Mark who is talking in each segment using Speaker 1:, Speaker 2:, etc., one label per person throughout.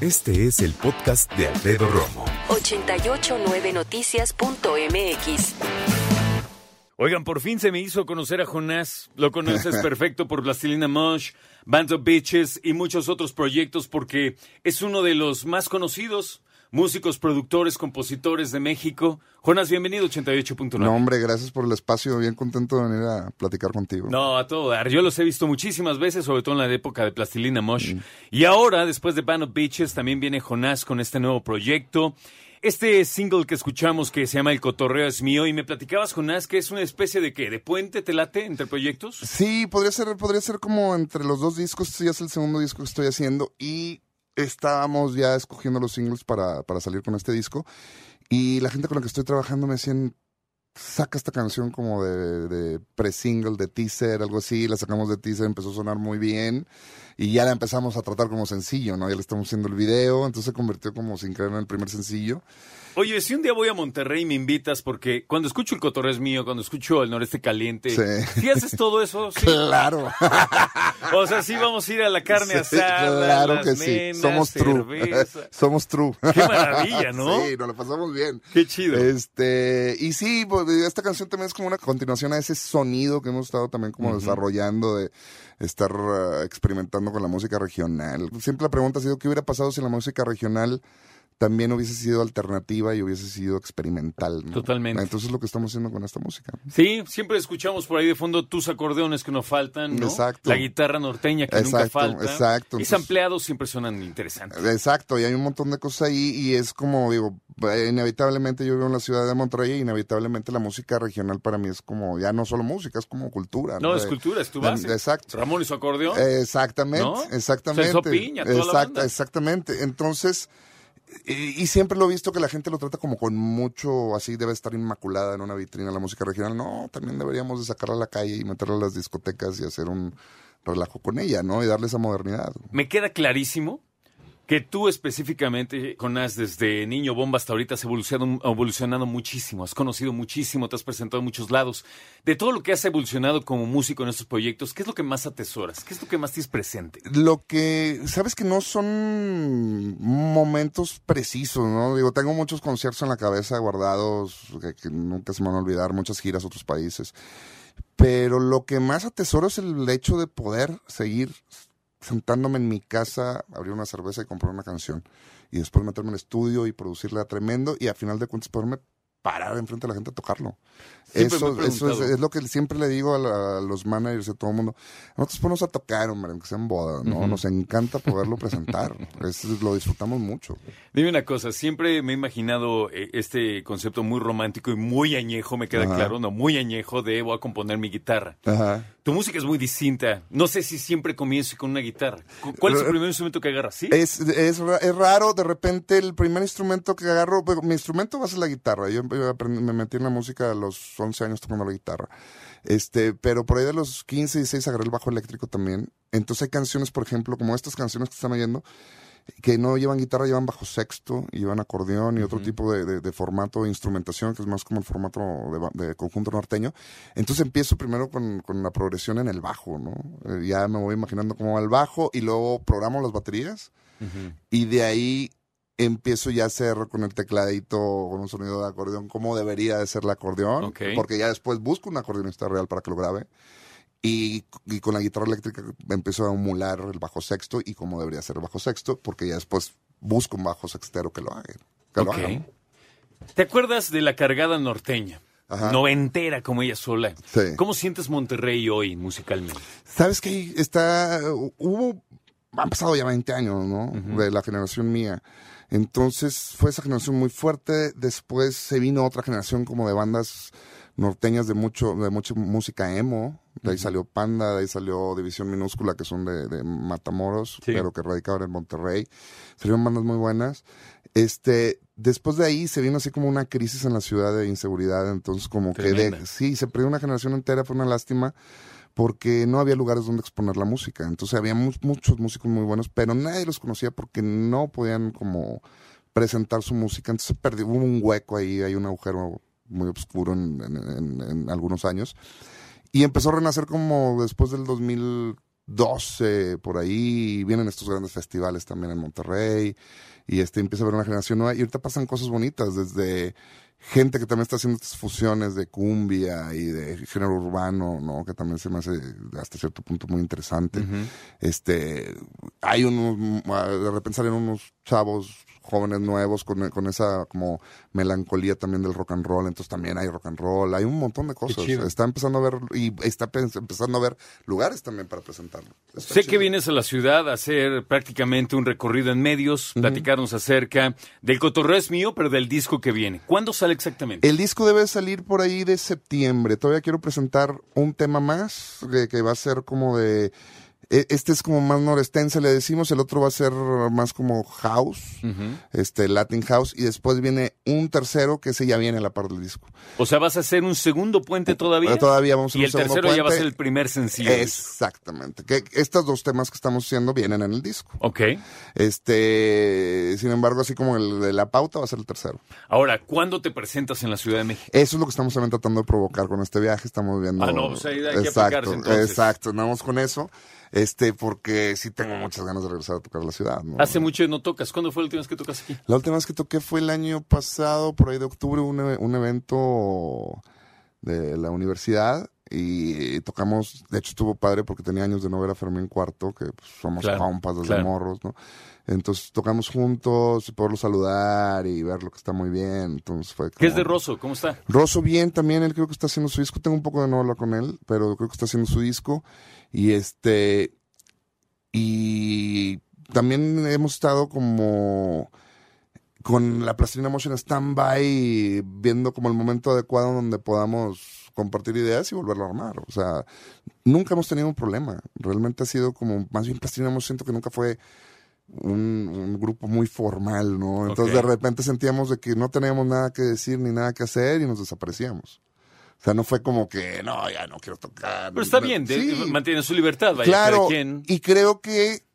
Speaker 1: Este es el podcast de Alfredo Romo.
Speaker 2: 889noticias.mx.
Speaker 3: Oigan, por fin se me hizo conocer a Jonás. Lo conoces perfecto por Plastilina Mosh, Band of Bitches y muchos otros proyectos porque es uno de los más conocidos músicos, productores, compositores de México. Jonás, bienvenido 88.9.
Speaker 4: No, hombre, gracias por el espacio. Bien contento de venir a platicar contigo.
Speaker 3: No, a todo dar. Yo los he visto muchísimas veces, sobre todo en la época de Plastilina Mosh. Mm. Y ahora, después de Band of Beaches, también viene Jonás con este nuevo proyecto. Este single que escuchamos que se llama El Cotorreo es mío y me platicabas, Jonás, que es una especie de qué, de puente, te late entre proyectos.
Speaker 4: Sí, podría ser, podría ser como entre los dos discos, este ya es el segundo disco que estoy haciendo y estábamos ya escogiendo los singles para, para salir con este disco y la gente con la que estoy trabajando me decían, saca esta canción como de, de pre-single, de teaser, algo así, la sacamos de teaser, empezó a sonar muy bien y ya la empezamos a tratar como sencillo, ¿no? Ya le estamos haciendo el video, entonces se convirtió como sin creer en el primer sencillo.
Speaker 3: Oye, si un día voy a Monterrey y me invitas, porque cuando escucho el cotorreo es mío, cuando escucho el noreste caliente, sí. haces todo eso? Sí.
Speaker 4: Claro.
Speaker 3: o sea, sí vamos a ir a la carne asada, claro las que sí.
Speaker 4: Somos
Speaker 3: true.
Speaker 4: Somos true.
Speaker 3: Qué maravilla, ¿no?
Speaker 4: Sí, nos lo pasamos bien.
Speaker 3: Qué chido.
Speaker 4: Este, y sí, pues, esta canción también es como una continuación a ese sonido que hemos estado también como desarrollando de estar uh, experimentando con la música regional. Siempre la pregunta ha sido qué hubiera pasado si la música regional también hubiese sido alternativa y hubiese sido experimental.
Speaker 3: Totalmente.
Speaker 4: Entonces es lo que estamos haciendo con esta música.
Speaker 3: Sí, siempre escuchamos por ahí de fondo tus acordeones que no faltan, ¿no?
Speaker 4: Exacto.
Speaker 3: La guitarra norteña que nunca falta.
Speaker 4: Exacto.
Speaker 3: Y empleados siempre suenan interesantes.
Speaker 4: Exacto, y hay un montón de cosas ahí y es como, digo, inevitablemente yo vivo en la ciudad de Monterrey y inevitablemente la música regional para mí es como, ya no solo música, es como cultura.
Speaker 3: No, es cultura, es tu base.
Speaker 4: Exacto.
Speaker 3: Ramón y su acordeón.
Speaker 4: Exactamente, exactamente.
Speaker 3: Piña, toda
Speaker 4: Exactamente. Entonces y, siempre lo he visto que la gente lo trata como con mucho, así debe estar inmaculada en una vitrina la música regional. No, también deberíamos de sacarla a la calle y meterla a las discotecas y hacer un relajo con ella, ¿no? Y darle esa modernidad.
Speaker 3: Me queda clarísimo que tú específicamente, Jonás, desde niño bomba hasta ahorita has evolucionado, muchísimo, has conocido muchísimo, te has presentado en muchos lados. De todo lo que has evolucionado como músico en estos proyectos, ¿qué es lo que más atesoras? ¿Qué es lo que más tienes presente?
Speaker 4: Lo que, sabes que no son momentos precisos, ¿no? Digo, tengo muchos conciertos en la cabeza guardados, que, que nunca se me van a olvidar, muchas giras a otros países. Pero lo que más atesoro es el hecho de poder seguir sentándome en mi casa, abrir una cerveza y comprar una canción. Y después meterme en el estudio y producirla tremendo y a final de cuentas poderme parar enfrente de la gente a tocarlo. eso, eso es, lo que siempre le digo a, los managers y a todo el mundo. Nosotros ponemos a tocar, hombre, aunque sea en boda, ¿no? Nos encanta poderlo presentar. lo disfrutamos mucho.
Speaker 3: Dime una cosa, siempre me he imaginado eh, este concepto muy romántico y muy añejo, me queda claro, no, muy añejo de voy a componer mi guitarra. Tu música es muy distinta. No sé si siempre comienzo con una guitarra. ¿Cuál es el primer instrumento que agarras? ¿Sí?
Speaker 4: Es, es, es raro, de repente el primer instrumento que agarro, mi instrumento va a ser la guitarra. Yo me metí en la música a los 11 años tocando la guitarra. Este, pero por ahí de los 15 y 16 agarré el bajo eléctrico también. Entonces hay canciones, por ejemplo, como estas canciones que están oyendo, que no llevan guitarra, llevan bajo sexto, y llevan acordeón y otro tipo de, formato de instrumentación, que es más como el formato de, conjunto norteño. Entonces empiezo primero con, la progresión en el bajo, ¿no? Eh, ya me voy imaginando cómo va el bajo y luego programo las baterías y de ahí empiezo ya a hacer con el tecladito, con un sonido de acordeón, como debería de ser el acordeón, porque ya después busco un acordeonista real para que lo grabe. Y, con la guitarra eléctrica empiezo a emular el bajo sexto y como debería ser el bajo sexto, porque ya después busco un bajo sextero que lo haga. Que
Speaker 3: ¿Te acuerdas de la cargada norteña? Noventera como ella sola. ¿Cómo sientes Monterrey hoy musicalmente?
Speaker 4: Sabes que está, hubo, han pasado ya 20 años, ¿no? De la generación mía. Entonces fue esa generación muy fuerte. Después se vino otra generación como de bandas norteñas de mucho de mucha música emo, De ahí salió Panda, de ahí salió División Minúscula, que son de, de Matamoros,
Speaker 3: Sí.
Speaker 4: pero que radicaban en Monterrey. Salieron bandas muy buenas. Este, después de ahí se vino así como una crisis en la ciudad de inseguridad, entonces como que de, sí, se perdió una generación entera, fue una lástima porque no había lugares donde exponer la música. Entonces había mu- muchos músicos muy buenos, pero nadie los conocía porque no podían como presentar su música. Entonces se perdió, hubo un hueco ahí, hay un agujero muy oscuro en, algunos años. Y empezó a renacer como después del 2012, por ahí, vienen estos grandes festivales también en Monterrey, y este empieza a haber una generación nueva, y ahorita pasan cosas bonitas, desde gente que también está haciendo estas fusiones de cumbia y de género urbano, ¿no? Que también se me hace hasta cierto punto muy interesante. Este, hay unos, de repente salen unos chavos jóvenes nuevos con, con esa como melancolía también del rock and roll, entonces también hay rock and roll, hay un montón de cosas. Está empezando a ver, y está empezando a ver lugares también para presentarlo. Está
Speaker 3: Sé
Speaker 4: chido.
Speaker 3: que vienes a la ciudad a hacer prácticamente un recorrido en medios, platicarnos acerca del cotorreo es mío, pero del disco que viene. ¿Cuándo sale exactamente?
Speaker 4: El disco debe salir por ahí de septiembre. Todavía quiero presentar un tema más, que, va a ser como de... e- Este es como más norestense, le decimos. El otro va a ser más como house, este Latin house. Y después viene un tercero que ese ya viene a la par del disco.
Speaker 3: O sea, vas a hacer un segundo puente todavía.
Speaker 4: Pero todavía vamos a
Speaker 3: Y
Speaker 4: un
Speaker 3: el
Speaker 4: segundo
Speaker 3: tercero ya va a ser el primer sencillo.
Speaker 4: Exactamente. Que estos dos temas que estamos haciendo vienen en el disco.
Speaker 3: Ok.
Speaker 4: Este, sin embargo, así como el de la pauta va a ser el tercero.
Speaker 3: Ahora, ¿cuándo te presentas en la Ciudad de México?
Speaker 4: Eso es lo que estamos también tratando de provocar con este viaje. Estamos viendo.
Speaker 3: Ah, no, pues ahí hay que
Speaker 4: exacto,
Speaker 3: aplicarse, entonces.
Speaker 4: exacto. Andamos con eso. Este, porque sí tengo muchas ganas de regresar a tocar la ciudad. ¿no?
Speaker 3: Hace mucho no tocas. ¿Cuándo fue la última vez que tocas aquí?
Speaker 4: La última vez que toqué fue el año pasado, por ahí de octubre, un, un evento de la universidad. Y tocamos, de hecho estuvo padre porque tenía años de no ver a Fermín Cuarto, que pues, somos
Speaker 3: Claro,
Speaker 4: compas desde
Speaker 3: claro.
Speaker 4: morros, ¿no? Entonces tocamos juntos, y poderlo saludar y ver lo que está muy bien. Entonces fue
Speaker 3: ¿Qué es
Speaker 4: como-
Speaker 3: de Rosso? ¿Cómo está?
Speaker 4: Rosso bien también, él creo que está haciendo su disco. Tengo un poco de no hablar con él, pero creo que está haciendo su disco. Y este. Y también hemos estado como con la Plastilina Motion stand-by, viendo como el momento adecuado donde podamos compartir ideas y volverlo a armar. O sea, nunca hemos tenido un problema. Realmente ha sido como, más bien Plastilina Motion siento que nunca fue un, un grupo muy formal, ¿no? Entonces de repente sentíamos de que no teníamos nada que decir ni nada que hacer y nos desaparecíamos. O sea, no fue como que, no, ya no quiero tocar.
Speaker 3: Pero está bien,
Speaker 4: Sí.
Speaker 3: mantiene su libertad. Vaya,
Speaker 4: Claro,
Speaker 3: quien.
Speaker 4: y creo que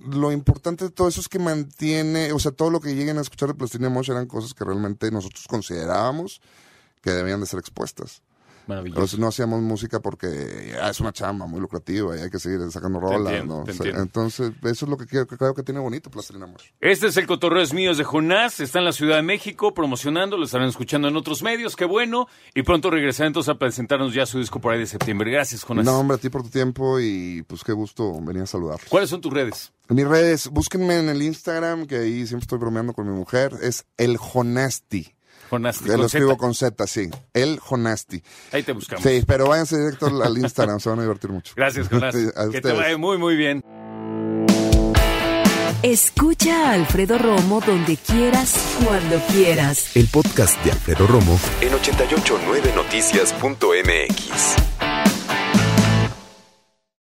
Speaker 4: lo importante de todo eso es que mantiene, o sea, todo lo que lleguen a escuchar de Plastilina Mosh eran cosas que realmente nosotros considerábamos que debían de ser expuestas.
Speaker 3: Maravilloso.
Speaker 4: Pero si no hacíamos música porque ya es una chamba muy lucrativa y hay que seguir sacando rolas, ¿no? O sea, entonces, eso es lo que, que creo que tiene bonito Plastilina Mosh.
Speaker 3: Este es el Cotorreo es Míos de Jonás. Está en la Ciudad de México promocionando. Lo estarán escuchando en otros medios. Qué bueno. Y pronto regresará entonces a presentarnos ya su disco por ahí de septiembre. Gracias, Jonás.
Speaker 4: No, hombre, a ti por tu tiempo y pues qué gusto venir a saludar.
Speaker 3: ¿Cuáles son tus redes?
Speaker 4: Mis redes, búsquenme en el Instagram, que ahí siempre estoy bromeando con mi mujer, es el Jonasti.
Speaker 3: Jonás.
Speaker 4: Que lo escribo
Speaker 3: Z.
Speaker 4: con Z, sí. El Jonasti.
Speaker 3: Ahí te buscamos.
Speaker 4: Sí, pero váyanse directo al Instagram, se van a divertir mucho.
Speaker 3: Gracias,
Speaker 4: a
Speaker 3: que te vaya muy, muy bien.
Speaker 2: Escucha a Alfredo Romo donde quieras, cuando quieras.
Speaker 1: El podcast de Alfredo Romo en 889noticias.mx.